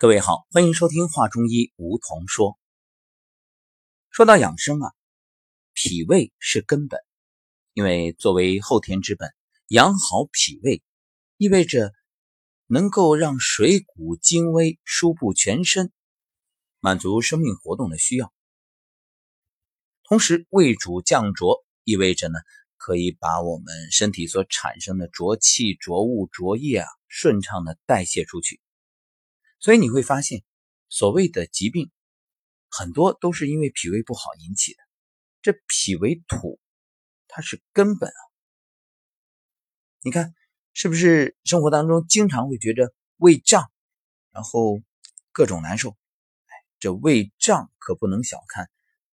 各位好，欢迎收听《话中医》，梧桐说。说到养生啊，脾胃是根本，因为作为后天之本，养好脾胃，意味着能够让水谷精微输布全身，满足生命活动的需要。同时，胃主降浊，意味着呢，可以把我们身体所产生的浊气、浊物、浊液啊，顺畅的代谢出去。所以你会发现，所谓的疾病，很多都是因为脾胃不好引起的。这脾为土，它是根本啊。你看，是不是生活当中经常会觉着胃胀，然后各种难受？哎，这胃胀可不能小看，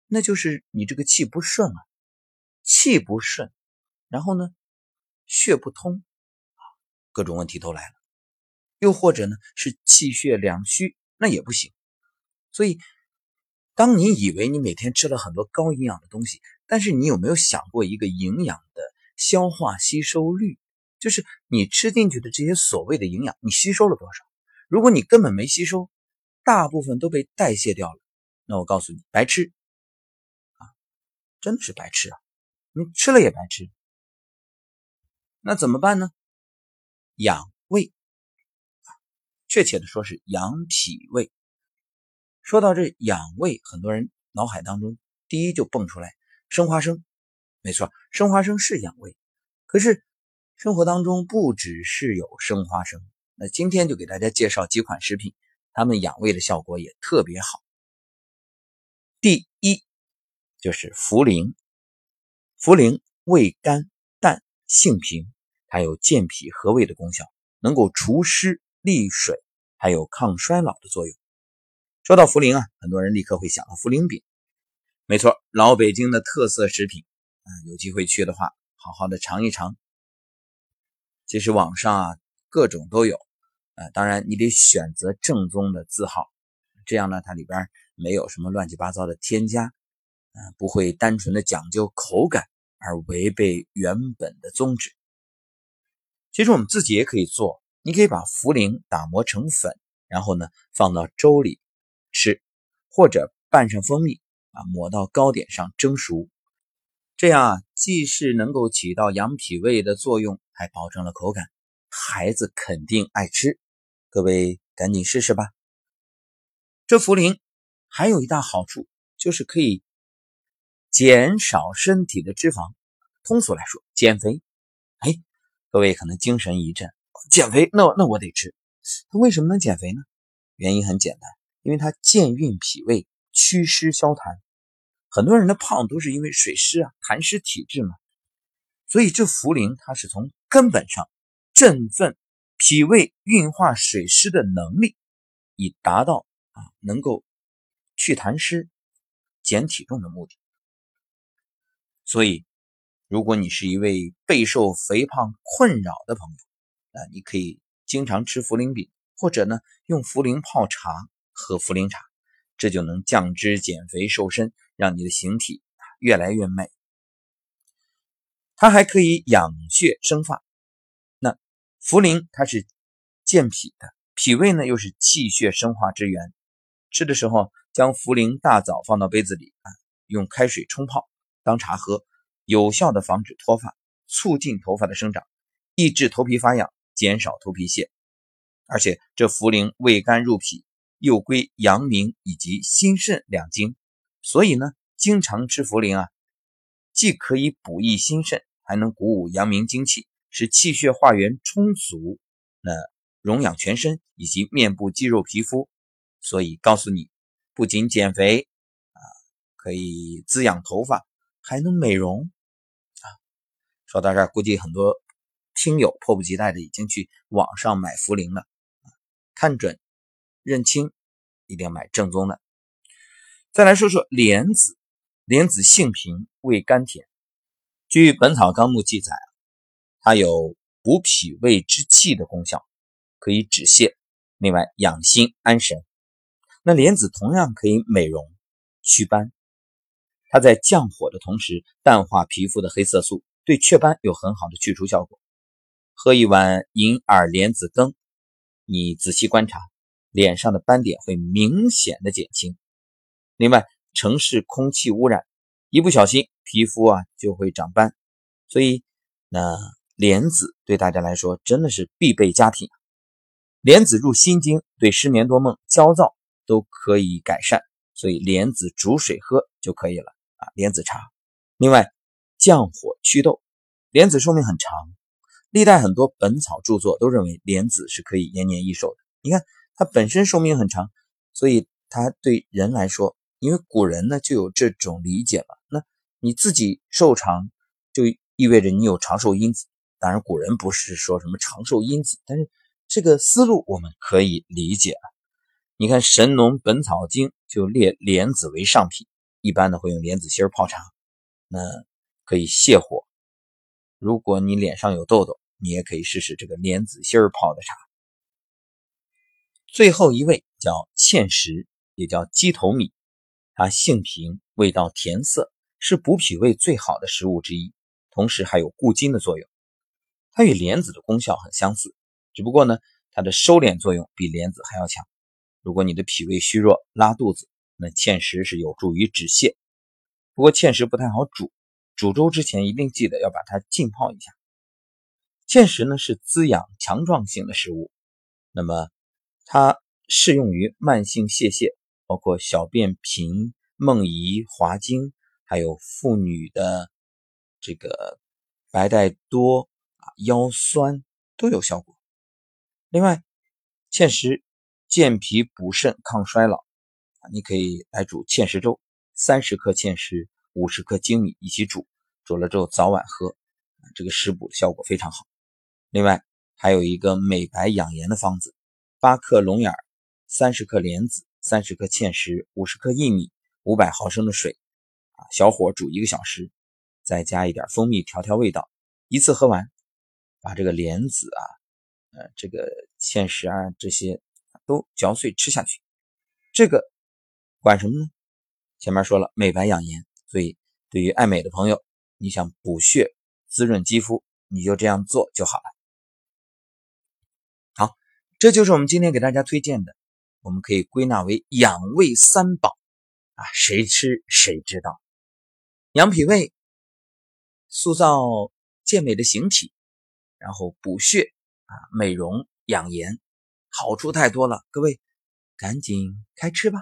那就是你这个气不顺啊，气不顺，然后呢，血不通啊，各种问题都来了。又或者呢，是气血两虚，那也不行。所以，当你以为你每天吃了很多高营养的东西，但是你有没有想过一个营养的消化吸收率？就是你吃进去的这些所谓的营养，你吸收了多少？如果你根本没吸收，大部分都被代谢掉了，那我告诉你，白吃啊，真的是白吃啊！你吃了也白吃。那怎么办呢？养胃。确切的说是养脾胃。说到这养胃，很多人脑海当中第一就蹦出来生花生。没错，生花生是养胃。可是生活当中不只是有生花生，那今天就给大家介绍几款食品，它们养胃的效果也特别好。第一就是茯苓，茯苓味甘淡，性平，它有健脾和胃的功效，能够除湿。利水还有抗衰老的作用。说到茯苓啊，很多人立刻会想到茯苓饼。没错，老北京的特色食品。啊，有机会去的话，好好的尝一尝。其实网上啊，各种都有。呃，当然你得选择正宗的字号，这样呢，它里边没有什么乱七八糟的添加，嗯，不会单纯的讲究口感而违背原本的宗旨。其实我们自己也可以做。你可以把茯苓打磨成粉，然后呢放到粥里吃，或者拌上蜂蜜啊，抹到糕点上蒸熟。这样啊，既是能够起到养脾胃的作用，还保证了口感，孩子肯定爱吃。各位赶紧试试吧。这茯苓还有一大好处，就是可以减少身体的脂肪。通俗来说，减肥。哎，各位可能精神一振。减肥，那那我得吃。它为什么能减肥呢？原因很简单，因为它健运脾胃，祛湿消痰。很多人的胖都是因为水湿啊，痰湿体质嘛。所以这茯苓它是从根本上振奋脾胃运化水湿的能力，以达到啊能够去痰湿、减体重的目的。所以，如果你是一位备受肥胖困扰的朋友，啊，你可以经常吃茯苓饼，或者呢用茯苓泡茶喝茯苓茶，这就能降脂减肥瘦身，让你的形体越来越美。它还可以养血生发。那茯苓它是健脾的，脾胃呢又是气血生化之源。吃的时候将茯苓大枣放到杯子里啊，用开水冲泡当茶喝，有效的防止脱发，促进头发的生长，抑制头皮发痒。减少头皮屑，而且这茯苓味甘入脾，又归阳明以及心肾两经，所以呢，经常吃茯苓啊，既可以补益心肾，还能鼓舞阳明精气，使气血化元充足，那荣养全身以及面部肌肉皮肤。所以告诉你，不仅减肥啊，可以滋养头发，还能美容啊。说到这儿，估计很多。亲友迫不及待的已经去网上买茯苓了，看准认清，一定要买正宗的。再来说说莲子，莲子性平，味甘甜。据《本草纲目》记载，它有补脾胃之气的功效，可以止泻，另外养心安神。那莲子同样可以美容祛斑，它在降火的同时淡化皮肤的黑色素，对雀斑有很好的去除效果。喝一碗银耳莲子羹，你仔细观察，脸上的斑点会明显的减轻。另外，城市空气污染，一不小心皮肤啊就会长斑，所以那莲子对大家来说真的是必备佳品。莲子入心经，对失眠多梦、焦躁都可以改善，所以莲子煮水喝就可以了啊。莲子茶，另外降火祛痘，莲子寿命很长，历代很多本草著作都认为莲子是可以延年益寿的。你看。它本身寿命很长，所以它对人来说，因为古人呢就有这种理解了。那你自己寿长，就意味着你有长寿因子。当然，古人不是说什么长寿因子，但是这个思路我们可以理解了。你看《神农本草经》就列莲子为上品，一般呢会用莲子心泡茶，那可以泻火。如果你脸上有痘痘，你也可以试试这个莲子心泡的茶。最后一味叫芡实，也叫鸡头米，它性平，味道甜涩，是补脾胃最好的食物之一，同时还有固精的作用。它与莲子的功效很相似，只不过呢，它的收敛作用比莲子还要强。如果你的脾胃虚弱、拉肚子，那芡实是有助于止泻。不过芡实不太好煮，煮粥之前一定记得要把它浸泡一下。芡实呢是滋养强壮性的食物，那么。它适用于慢性泄泻，包括小便频、梦遗、滑精，还有妇女的这个白带多啊、腰酸都有效果。另外，芡实健脾补肾、抗衰老啊，你可以来煮芡实粥，三十克芡实，五十克粳米一起煮，煮了之后早晚喝，这个食补的效果非常好。另外，还有一个美白养颜的方子。八克龙眼，三十克莲子，三十克芡实，五十克薏米，五百毫升的水，啊，小火煮一个小时，再加一点蜂蜜调调味道，一次喝完，把这个莲子啊，呃，这个芡实啊这些都嚼碎吃下去。这个管什么呢？前面说了美白养颜，所以对于爱美的朋友，你想补血滋润肌肤，你就这样做就好了。这就是我们今天给大家推荐的，我们可以归纳为养胃三宝啊，谁吃谁知道。养脾胃，塑造健美的形体，然后补血啊，美容养颜，好处太多了。各位，赶紧开吃吧。